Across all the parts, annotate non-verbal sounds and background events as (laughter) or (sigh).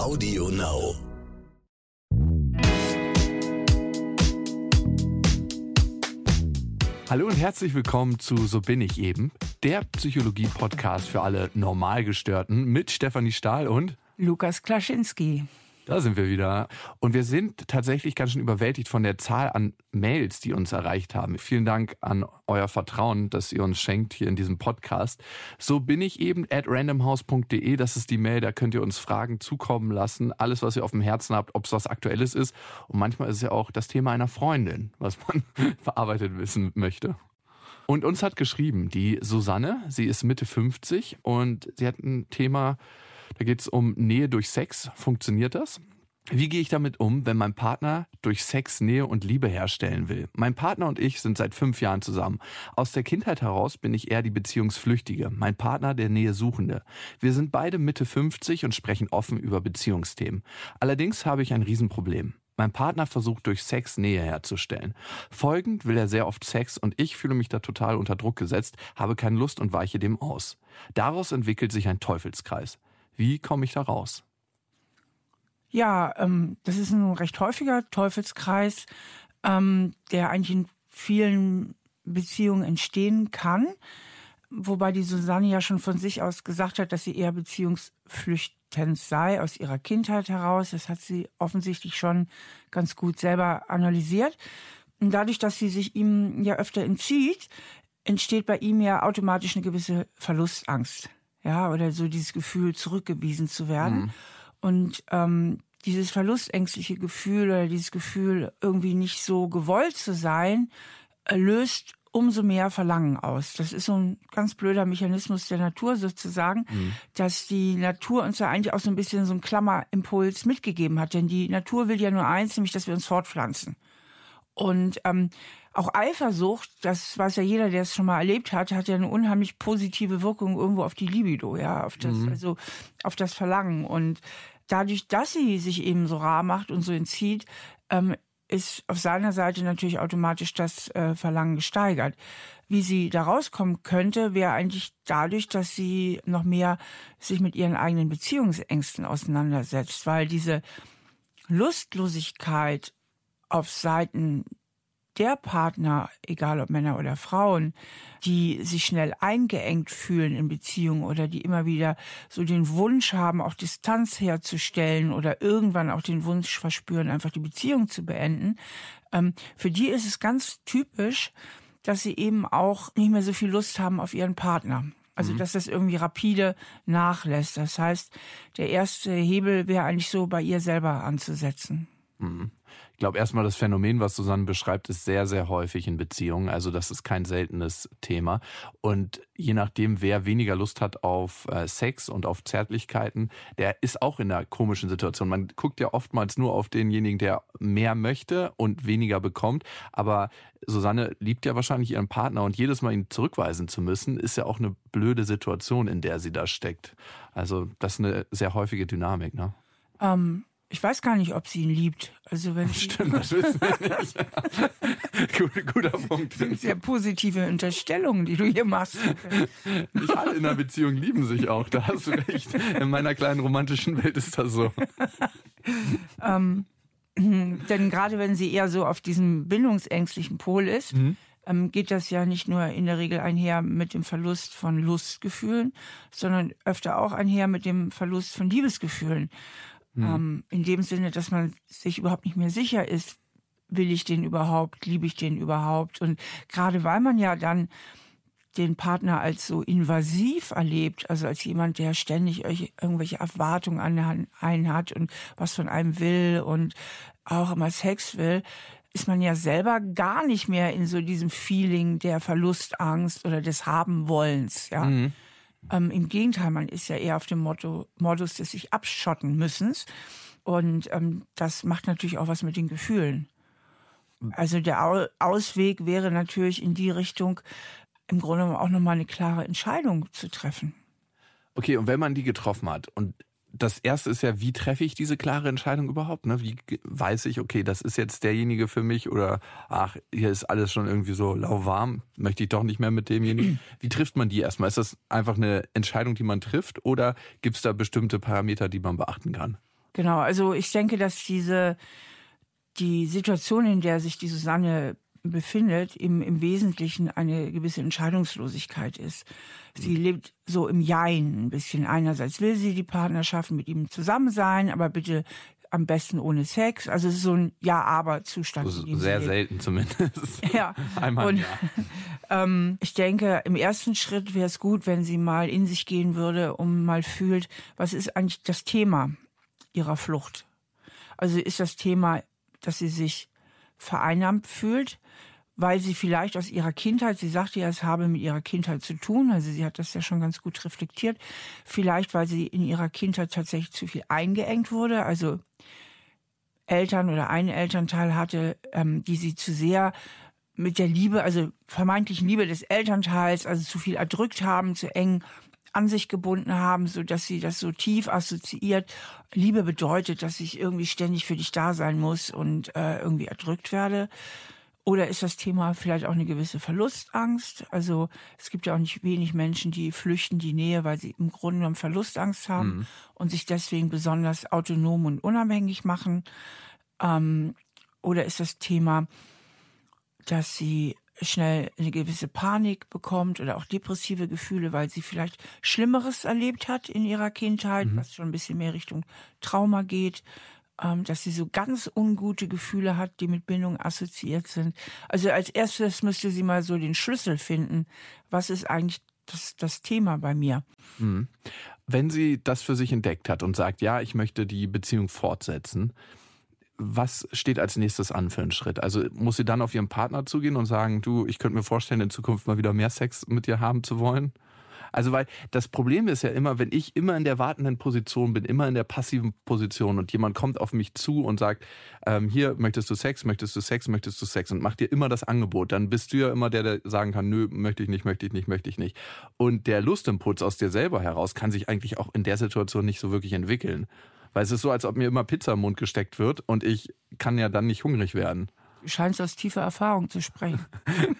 Audio Now. Hallo und herzlich willkommen zu So bin ich eben, der Psychologie-Podcast für alle Normalgestörten mit Stefanie Stahl und Lukas Klaschinski. Da sind wir wieder. Und wir sind tatsächlich ganz schön überwältigt von der Zahl an Mails, die uns erreicht haben. Vielen Dank an euer Vertrauen, das ihr uns schenkt hier in diesem Podcast. So bin ich eben at randomhouse.de. Das ist die Mail, da könnt ihr uns Fragen zukommen lassen. Alles, was ihr auf dem Herzen habt, ob es was Aktuelles ist. Und manchmal ist es ja auch das Thema einer Freundin, was man (laughs) verarbeitet wissen möchte. Und uns hat geschrieben die Susanne, sie ist Mitte 50 und sie hat ein Thema, da geht es um Nähe durch Sex. Funktioniert das? Wie gehe ich damit um, wenn mein Partner durch Sex Nähe und Liebe herstellen will? Mein Partner und ich sind seit fünf Jahren zusammen. Aus der Kindheit heraus bin ich eher die Beziehungsflüchtige, mein Partner der Nähe Suchende. Wir sind beide Mitte 50 und sprechen offen über Beziehungsthemen. Allerdings habe ich ein Riesenproblem. Mein Partner versucht durch Sex Nähe herzustellen. Folgend will er sehr oft Sex und ich fühle mich da total unter Druck gesetzt, habe keine Lust und weiche dem aus. Daraus entwickelt sich ein Teufelskreis. Wie komme ich da raus? Ja, ähm, das ist ein recht häufiger Teufelskreis, ähm, der eigentlich in vielen Beziehungen entstehen kann. Wobei die Susanne ja schon von sich aus gesagt hat, dass sie eher beziehungsflüchtend sei aus ihrer Kindheit heraus. Das hat sie offensichtlich schon ganz gut selber analysiert. Und dadurch, dass sie sich ihm ja öfter entzieht, entsteht bei ihm ja automatisch eine gewisse Verlustangst. Ja, oder so dieses Gefühl, zurückgewiesen zu werden. Mhm. Und ähm, dieses verlustängstliche Gefühl oder dieses Gefühl, irgendwie nicht so gewollt zu sein, äh, löst umso mehr Verlangen aus. Das ist so ein ganz blöder Mechanismus der Natur sozusagen, mhm. dass die Natur uns ja eigentlich auch so ein bisschen so einen Klammerimpuls mitgegeben hat. Denn die Natur will ja nur eins, nämlich, dass wir uns fortpflanzen. Und ähm, auch Eifersucht, das weiß ja jeder, der es schon mal erlebt hat, hat ja eine unheimlich positive Wirkung irgendwo auf die Libido, ja, auf das, mhm. also auf das Verlangen. Und dadurch, dass sie sich eben so rar macht und so entzieht, ähm, ist auf seiner Seite natürlich automatisch das äh, Verlangen gesteigert. Wie sie da rauskommen könnte, wäre eigentlich dadurch, dass sie noch mehr sich mit ihren eigenen Beziehungsängsten auseinandersetzt, weil diese Lustlosigkeit auf Seiten der Partner, egal ob Männer oder Frauen, die sich schnell eingeengt fühlen in Beziehungen oder die immer wieder so den Wunsch haben, auch Distanz herzustellen oder irgendwann auch den Wunsch verspüren, einfach die Beziehung zu beenden, ähm, für die ist es ganz typisch, dass sie eben auch nicht mehr so viel Lust haben auf ihren Partner. Also, mhm. dass das irgendwie rapide nachlässt. Das heißt, der erste Hebel wäre eigentlich so bei ihr selber anzusetzen. Ich glaube, erstmal das Phänomen, was Susanne beschreibt, ist sehr, sehr häufig in Beziehungen. Also das ist kein seltenes Thema. Und je nachdem, wer weniger Lust hat auf äh, Sex und auf Zärtlichkeiten, der ist auch in einer komischen Situation. Man guckt ja oftmals nur auf denjenigen, der mehr möchte und weniger bekommt. Aber Susanne liebt ja wahrscheinlich ihren Partner und jedes Mal ihn zurückweisen zu müssen, ist ja auch eine blöde Situation, in der sie da steckt. Also das ist eine sehr häufige Dynamik, ne? Ähm, ich weiß gar nicht, ob sie ihn liebt. Also wenn (laughs) Stimmt, das wissen wir nicht. (laughs) guter, guter Punkt. Sehr positive Unterstellungen, die du hier machst. Nicht alle in einer Beziehung lieben sich auch, da hast du recht. In meiner kleinen romantischen Welt ist das so. (laughs) ähm, (clears throat) denn gerade wenn sie eher so auf diesem bindungsängstlichen Pol ist, mhm. ähm, geht das ja nicht nur in der Regel einher mit dem Verlust von Lustgefühlen, sondern öfter auch einher mit dem Verlust von Liebesgefühlen. Mhm. Ähm, in dem Sinne, dass man sich überhaupt nicht mehr sicher ist, will ich den überhaupt, liebe ich den überhaupt? Und gerade weil man ja dann den Partner als so invasiv erlebt, also als jemand, der ständig irgendwelche Erwartungen an einen hat und was von einem will und auch immer Sex will, ist man ja selber gar nicht mehr in so diesem Feeling der Verlustangst oder des Habenwollens, ja. Mhm. Ähm, Im Gegenteil, man ist ja eher auf dem Motto, Modus des sich abschotten müssens. Und ähm, das macht natürlich auch was mit den Gefühlen. Also der Ausweg wäre natürlich in die Richtung, im Grunde auch nochmal eine klare Entscheidung zu treffen. Okay, und wenn man die getroffen hat und das erste ist ja, wie treffe ich diese klare Entscheidung überhaupt? Ne? Wie weiß ich, okay, das ist jetzt derjenige für mich oder ach, hier ist alles schon irgendwie so lauwarm, möchte ich doch nicht mehr mit demjenigen. Wie trifft man die erstmal? Ist das einfach eine Entscheidung, die man trifft oder gibt es da bestimmte Parameter, die man beachten kann? Genau, also ich denke, dass diese die Situation, in der sich die Susanne befindet, im, im Wesentlichen eine gewisse Entscheidungslosigkeit ist. Sie mhm. lebt so im Jein ein bisschen. Einerseits will sie die Partnerschaft mit ihm zusammen sein, aber bitte am besten ohne Sex. Also es ist so ein Ja-Aber-Zustand. Also sehr selten zumindest. (laughs) Ja. (laughs) Einmal und, (laughs) ähm, ich denke, im ersten Schritt wäre es gut, wenn sie mal in sich gehen würde und mal fühlt, was ist eigentlich das Thema ihrer Flucht? Also ist das Thema, dass sie sich vereinnahmt fühlt, weil sie vielleicht aus ihrer Kindheit, sie sagte ja, es habe mit ihrer Kindheit zu tun, also sie hat das ja schon ganz gut reflektiert, vielleicht weil sie in ihrer Kindheit tatsächlich zu viel eingeengt wurde, also Eltern oder einen Elternteil hatte, ähm, die sie zu sehr mit der Liebe, also vermeintlichen Liebe des Elternteils, also zu viel erdrückt haben, zu eng an sich gebunden haben, so dass sie das so tief assoziiert. Liebe bedeutet, dass ich irgendwie ständig für dich da sein muss und äh, irgendwie erdrückt werde. Oder ist das Thema vielleicht auch eine gewisse Verlustangst? Also es gibt ja auch nicht wenig Menschen, die flüchten die Nähe, weil sie im Grunde genommen Verlustangst haben mhm. und sich deswegen besonders autonom und unabhängig machen. Ähm, oder ist das Thema, dass sie schnell eine gewisse Panik bekommt oder auch depressive Gefühle, weil sie vielleicht Schlimmeres erlebt hat in ihrer Kindheit, mhm. was schon ein bisschen mehr Richtung Trauma geht, ähm, dass sie so ganz ungute Gefühle hat, die mit Bindung assoziiert sind. Also als erstes müsste sie mal so den Schlüssel finden. Was ist eigentlich das, das Thema bei mir? Mhm. Wenn sie das für sich entdeckt hat und sagt, ja, ich möchte die Beziehung fortsetzen, was steht als nächstes an für einen Schritt? Also muss sie dann auf ihren Partner zugehen und sagen, du, ich könnte mir vorstellen, in Zukunft mal wieder mehr Sex mit dir haben zu wollen? Also weil das Problem ist ja immer, wenn ich immer in der wartenden Position bin, immer in der passiven Position und jemand kommt auf mich zu und sagt, ähm, hier möchtest du Sex, möchtest du Sex, möchtest du Sex und macht dir immer das Angebot, dann bist du ja immer der, der sagen kann, nö, möchte ich nicht, möchte ich nicht, möchte ich nicht. Und der Lustimpuls aus dir selber heraus kann sich eigentlich auch in der Situation nicht so wirklich entwickeln. Weil es ist so, als ob mir immer Pizza im Mund gesteckt wird und ich kann ja dann nicht hungrig werden. Du scheinst aus tiefer Erfahrung zu sprechen.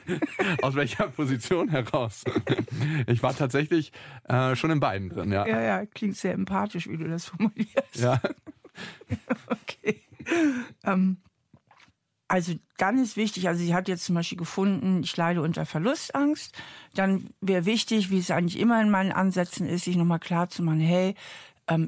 (laughs) aus welcher Position heraus? (laughs) ich war tatsächlich äh, schon in beiden drin, ja. Ja, ja, klingt sehr empathisch, wie du das formulierst. Ja. (laughs) okay. Ähm, also dann ist wichtig, also sie hat jetzt zum Beispiel gefunden, ich leide unter Verlustangst. Dann wäre wichtig, wie es eigentlich immer in meinen Ansätzen ist, sich nochmal klar zu machen, hey,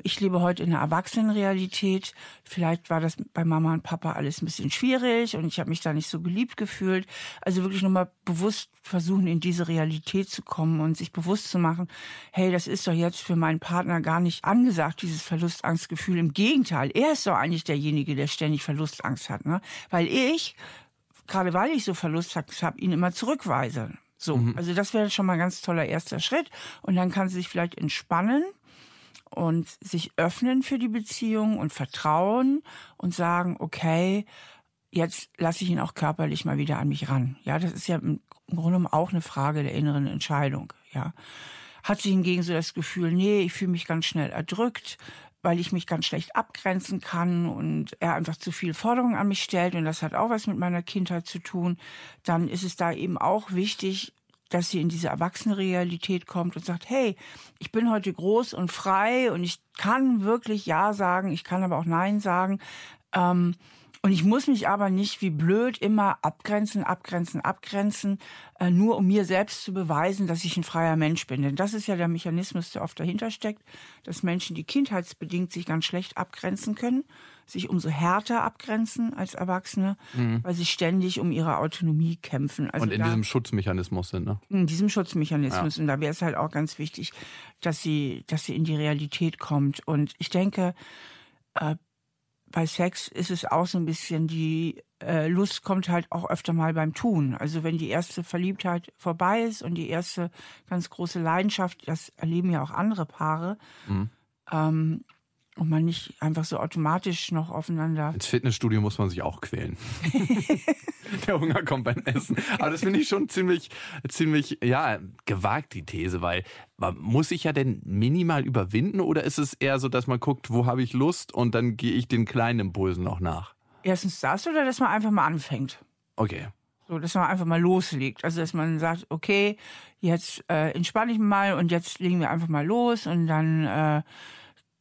ich lebe heute in einer Erwachsenenrealität. Vielleicht war das bei Mama und Papa alles ein bisschen schwierig und ich habe mich da nicht so geliebt gefühlt. Also wirklich nochmal bewusst versuchen, in diese Realität zu kommen und sich bewusst zu machen, hey, das ist doch jetzt für meinen Partner gar nicht angesagt, dieses Verlustangstgefühl. Im Gegenteil, er ist doch eigentlich derjenige, der ständig Verlustangst hat. Ne? Weil ich, gerade weil ich so Verlustangst habe, ihn immer zurückweise. So, mhm. also das wäre schon mal ein ganz toller erster Schritt. Und dann kann sie sich vielleicht entspannen und sich öffnen für die Beziehung und vertrauen und sagen, okay, jetzt lasse ich ihn auch körperlich mal wieder an mich ran. Ja, das ist ja im Grunde auch eine Frage der inneren Entscheidung. Ja, hat sie hingegen so das Gefühl, nee, ich fühle mich ganz schnell erdrückt, weil ich mich ganz schlecht abgrenzen kann und er einfach zu viel Forderungen an mich stellt und das hat auch was mit meiner Kindheit zu tun, dann ist es da eben auch wichtig, dass sie in diese Erwachsenenrealität kommt und sagt, hey, ich bin heute groß und frei und ich kann wirklich Ja sagen, ich kann aber auch Nein sagen. Ähm, und ich muss mich aber nicht wie blöd immer abgrenzen, abgrenzen, abgrenzen, äh, nur um mir selbst zu beweisen, dass ich ein freier Mensch bin. Denn das ist ja der Mechanismus, der oft dahinter steckt, dass Menschen, die kindheitsbedingt sich ganz schlecht abgrenzen können, sich umso härter abgrenzen als Erwachsene, mhm. weil sie ständig um ihre Autonomie kämpfen. Also und in da, diesem Schutzmechanismus sind, ne? In diesem Schutzmechanismus. Ja. Und da wäre es halt auch ganz wichtig, dass sie, dass sie in die Realität kommt. Und ich denke, äh, bei Sex ist es auch so ein bisschen die äh, Lust kommt halt auch öfter mal beim Tun. Also wenn die erste Verliebtheit vorbei ist und die erste ganz große Leidenschaft, das erleben ja auch andere Paare, mhm. ähm, und man nicht einfach so automatisch noch aufeinander. Ins Fitnessstudio muss man sich auch quälen. (laughs) Der Hunger kommt beim Essen. Aber das finde ich schon ziemlich, ziemlich, ja, gewagt, die These, weil man muss sich ja denn minimal überwinden oder ist es eher so, dass man guckt, wo habe ich Lust und dann gehe ich den kleinen Impulsen noch nach? Erstens das oder dass man einfach mal anfängt. Okay. So, dass man einfach mal loslegt. Also, dass man sagt, okay, jetzt äh, entspanne ich mal und jetzt legen wir einfach mal los und dann, äh,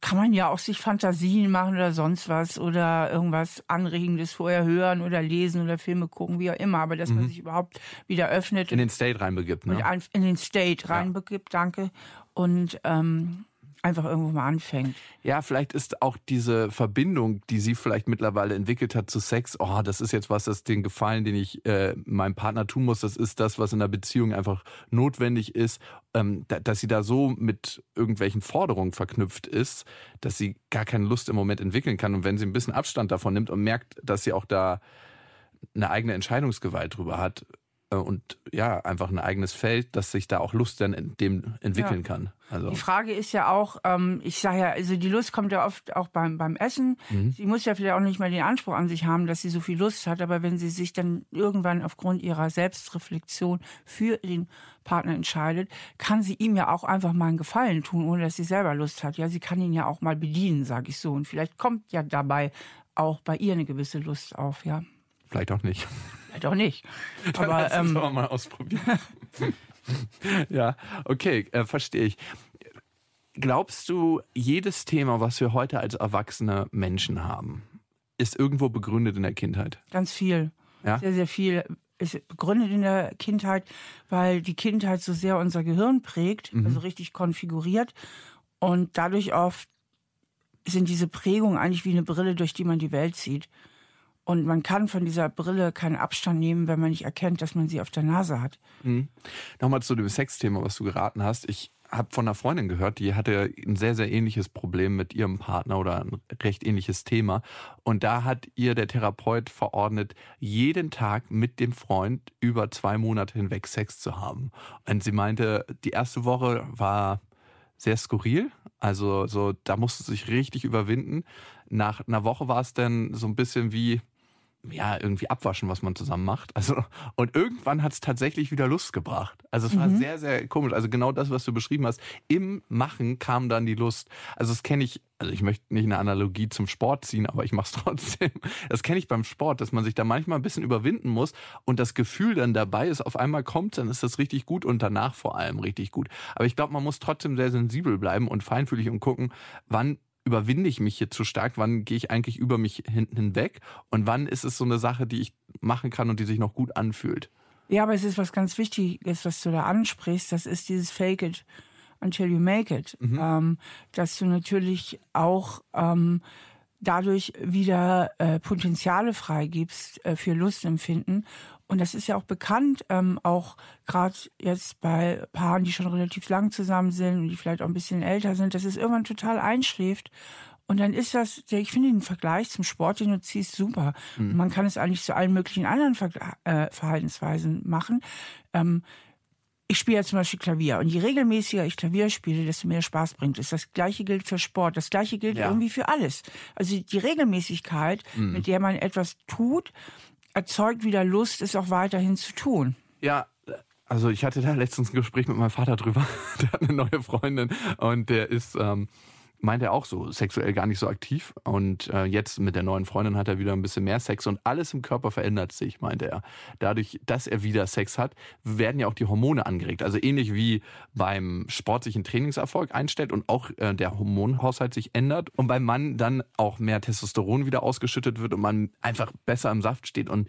kann man ja auch sich Fantasien machen oder sonst was oder irgendwas Anregendes vorher hören oder lesen oder Filme gucken, wie auch immer. Aber dass mhm. man sich überhaupt wieder öffnet. In den State reinbegibt, ne? In den State reinbegibt, ja. danke. Und ähm, einfach irgendwo mal anfängt. Ja, vielleicht ist auch diese Verbindung, die sie vielleicht mittlerweile entwickelt hat zu Sex, oh, das ist jetzt was, das den Gefallen, den ich äh, meinem Partner tun muss, das ist das, was in der Beziehung einfach notwendig ist, ähm, da, dass sie da so mit irgendwelchen Forderungen verknüpft ist, dass sie gar keine Lust im Moment entwickeln kann. Und wenn sie ein bisschen Abstand davon nimmt und merkt, dass sie auch da eine eigene Entscheidungsgewalt drüber hat, und ja, einfach ein eigenes Feld, dass sich da auch Lust dann in dem entwickeln ja. kann. Also. Die Frage ist ja auch, ähm, ich sage ja, also die Lust kommt ja oft auch beim, beim Essen. Mhm. Sie muss ja vielleicht auch nicht mal den Anspruch an sich haben, dass sie so viel Lust hat, aber wenn sie sich dann irgendwann aufgrund ihrer Selbstreflexion für den Partner entscheidet, kann sie ihm ja auch einfach mal einen Gefallen tun, ohne dass sie selber Lust hat. Ja, sie kann ihn ja auch mal bedienen, sage ich so. Und vielleicht kommt ja dabei auch bei ihr eine gewisse Lust auf, ja. Vielleicht auch nicht. Vielleicht auch nicht. (laughs) Dann aber ähm, aber mal ausprobieren. (laughs) ja, okay, äh, verstehe ich. Glaubst du, jedes Thema, was wir heute als erwachsene Menschen haben, ist irgendwo begründet in der Kindheit? Ganz viel. Ja? Sehr, sehr viel ist begründet in der Kindheit, weil die Kindheit so sehr unser Gehirn prägt, mhm. also richtig konfiguriert. Und dadurch oft sind diese Prägungen eigentlich wie eine Brille, durch die man die Welt sieht. Und man kann von dieser Brille keinen Abstand nehmen, wenn man nicht erkennt, dass man sie auf der Nase hat. Mhm. Nochmal zu dem Sexthema, was du geraten hast. Ich habe von einer Freundin gehört, die hatte ein sehr, sehr ähnliches Problem mit ihrem Partner oder ein recht ähnliches Thema. Und da hat ihr der Therapeut verordnet, jeden Tag mit dem Freund über zwei Monate hinweg Sex zu haben. Und sie meinte, die erste Woche war sehr skurril. Also so, da musste sich richtig überwinden. Nach einer Woche war es dann so ein bisschen wie, ja, irgendwie abwaschen, was man zusammen macht. Also, und irgendwann hat es tatsächlich wieder Lust gebracht. Also es war mhm. sehr, sehr komisch. Also genau das, was du beschrieben hast. Im Machen kam dann die Lust. Also das kenne ich, also ich möchte nicht eine Analogie zum Sport ziehen, aber ich mache es (laughs) trotzdem. Das kenne ich beim Sport, dass man sich da manchmal ein bisschen überwinden muss und das Gefühl dann dabei ist, auf einmal kommt, dann ist das richtig gut und danach vor allem richtig gut. Aber ich glaube, man muss trotzdem sehr sensibel bleiben und feinfühlig und gucken, wann überwinde ich mich hier zu stark? Wann gehe ich eigentlich über mich hinten hinweg? Und wann ist es so eine Sache, die ich machen kann und die sich noch gut anfühlt? Ja, aber es ist was ganz Wichtiges, was du da ansprichst. Das ist dieses Fake it until you make it. Mhm. Ähm, dass du natürlich auch ähm, dadurch wieder äh, Potenziale freigibst äh, für Lustempfinden und das ist ja auch bekannt, ähm, auch gerade jetzt bei Paaren, die schon relativ lang zusammen sind und die vielleicht auch ein bisschen älter sind, dass es irgendwann total einschläft. Und dann ist das, ich finde den Vergleich zum Sport, den du ziehst, super. Mhm. Man kann es eigentlich zu allen möglichen anderen Ver äh, Verhaltensweisen machen. Ähm, ich spiele ja zum Beispiel Klavier und je regelmäßiger ich Klavier spiele, desto mehr Spaß bringt es. Das gleiche gilt für Sport, das gleiche gilt ja. irgendwie für alles. Also die Regelmäßigkeit, mhm. mit der man etwas tut, erzeugt wieder Lust, es auch weiterhin zu tun. Ja, also ich hatte da letztens ein Gespräch mit meinem Vater drüber. (laughs) Der hat eine neue Freundin und der ist, ähm, meint er auch so, sexuell gar nicht so aktiv. Und äh, jetzt mit der neuen Freundin hat er wieder ein bisschen mehr Sex und alles im Körper verändert sich, meinte er. Dadurch, dass er wieder Sex hat, werden ja auch die Hormone angeregt. Also ähnlich wie beim sportlichen Trainingserfolg einstellt und auch äh, der Hormonhaushalt sich ändert und beim Mann dann auch mehr Testosteron wieder ausgeschüttet wird und man einfach besser im Saft steht. Und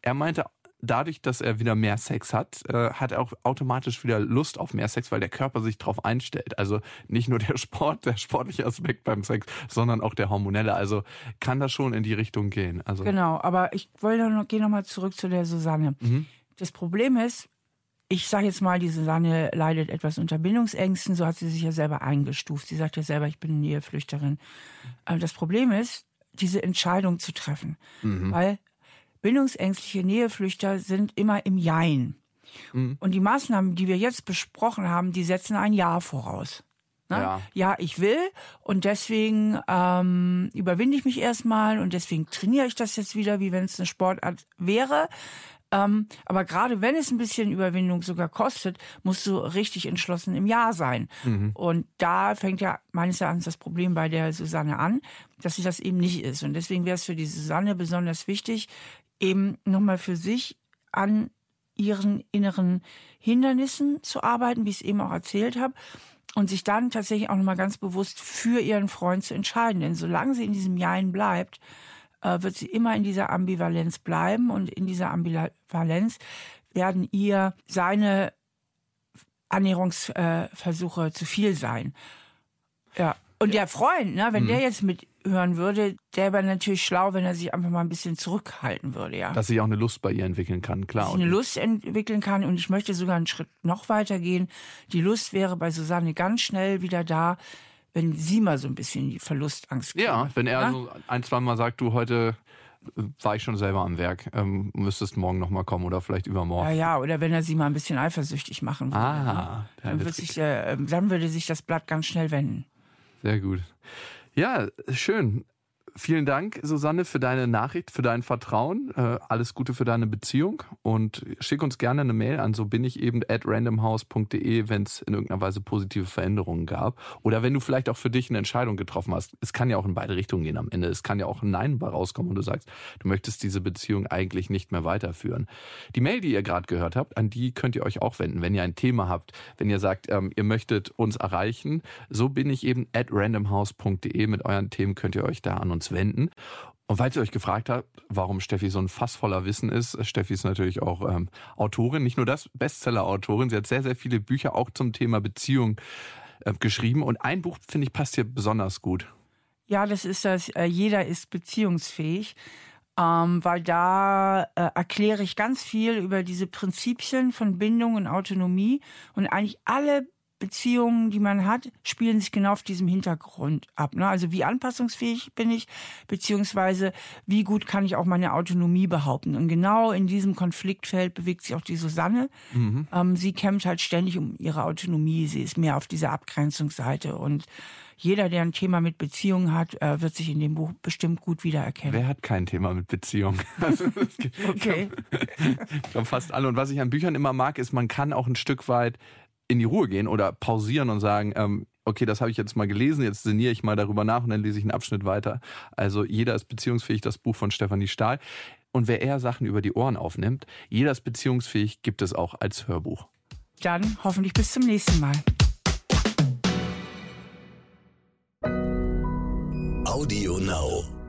er meinte dadurch, dass er wieder mehr Sex hat, äh, hat er auch automatisch wieder Lust auf mehr Sex, weil der Körper sich darauf einstellt. Also nicht nur der (laughs) Sport, der sportliche Aspekt beim Sex, sondern auch der hormonelle. Also kann das schon in die Richtung gehen. Also genau, aber ich wollte noch, gehe nochmal zurück zu der Susanne. Mhm. Das Problem ist, ich sage jetzt mal, die Susanne leidet etwas unter Bindungsängsten, so hat sie sich ja selber eingestuft. Sie sagt ja selber, ich bin eine Näheflüchterin. Aber das Problem ist, diese Entscheidung zu treffen. Mhm. Weil bindungsängstliche Näheflüchter sind immer im Jein. Mhm. Und die Maßnahmen, die wir jetzt besprochen haben, die setzen ein Ja voraus. Ne? Ja. ja, ich will und deswegen ähm, überwinde ich mich erstmal und deswegen trainiere ich das jetzt wieder, wie wenn es eine Sportart wäre. Ähm, aber gerade wenn es ein bisschen Überwindung sogar kostet, musst du richtig entschlossen im Ja sein. Mhm. Und da fängt ja meines Erachtens das Problem bei der Susanne an, dass sie das eben nicht ist. Und deswegen wäre es für die Susanne besonders wichtig, eben nochmal für sich an ihren inneren Hindernissen zu arbeiten, wie ich es eben auch erzählt habe. und sich dann tatsächlich auch nochmal ganz bewusst für ihren Freund zu entscheiden. Denn solange sie in diesem Jein bleibt, wird sie immer in dieser Ambivalenz bleiben und in dieser Ambivalenz werden ihr seine Annäherungsversuche zu viel sein. Ja. Und der Freund, ne, wenn mhm. der jetzt mithören würde, der wäre natürlich schlau, wenn er sich einfach mal ein bisschen zurückhalten würde, ja. Dass sich auch eine Lust bei ihr entwickeln kann, klar. Dass eine Lust entwickeln kann und ich möchte sogar einen Schritt noch weiter gehen. Die Lust wäre bei Susanne ganz schnell wieder da, wenn sie mal so ein bisschen die Verlustangst kriegt. Ja, wenn er ja? so ein, zwei Mal sagt, du heute war ich schon selber am Werk. Ähm, müsstest morgen noch mal kommen oder vielleicht übermorgen. Ja, ja, oder wenn er sie mal ein bisschen eifersüchtig machen würde. Ah, dann, würde sich, äh, dann würde sich das Blatt ganz schnell wenden. Sehr gut. Ja, schön. Vielen Dank, Susanne, für deine Nachricht, für dein Vertrauen. Äh, alles Gute für deine Beziehung und schick uns gerne eine Mail an so bin ich eben at randomhouse.de, wenn es in irgendeiner Weise positive Veränderungen gab. Oder wenn du vielleicht auch für dich eine Entscheidung getroffen hast. Es kann ja auch in beide Richtungen gehen am Ende. Es kann ja auch ein Nein rauskommen und du sagst, du möchtest diese Beziehung eigentlich nicht mehr weiterführen. Die Mail, die ihr gerade gehört habt, an die könnt ihr euch auch wenden, wenn ihr ein Thema habt, wenn ihr sagt, ähm, ihr möchtet uns erreichen. So bin ich eben at randomhouse.de. Mit euren Themen könnt ihr euch da an uns uns wenden. Und falls ihr euch gefragt habt, warum Steffi so ein Fass voller Wissen ist, Steffi ist natürlich auch ähm, Autorin, nicht nur das, Bestseller-Autorin. Sie hat sehr, sehr viele Bücher auch zum Thema Beziehung äh, geschrieben. Und ein Buch, finde ich, passt hier besonders gut. Ja, das ist das, äh, jeder ist beziehungsfähig. Ähm, weil da äh, erkläre ich ganz viel über diese Prinzipien von Bindung und Autonomie und eigentlich alle Beziehungen, die man hat, spielen sich genau auf diesem Hintergrund ab. Ne? Also wie anpassungsfähig bin ich, beziehungsweise wie gut kann ich auch meine Autonomie behaupten. Und genau in diesem Konfliktfeld bewegt sich auch die Susanne. Mhm. Ähm, sie kämpft halt ständig um ihre Autonomie. Sie ist mehr auf dieser Abgrenzungsseite. Und jeder, der ein Thema mit Beziehungen hat, äh, wird sich in dem Buch bestimmt gut wiedererkennen. Wer hat kein Thema mit Beziehungen? (laughs) Also, okay. (laughs) ich glaube fast alle. Und was ich an Büchern immer mag, ist, man kann auch ein Stück weit in die Ruhe gehen oder pausieren und sagen, ähm, okay, das habe ich jetzt mal gelesen, jetzt sinniere ich mal darüber nach und dann lese ich einen Abschnitt weiter. Also jeder ist beziehungsfähig, das Buch von Stefanie Stahl. Und wer eher Sachen über die Ohren aufnimmt, jeder ist beziehungsfähig, gibt es auch als Hörbuch. Dann hoffentlich bis zum nächsten Mal. Audio Now.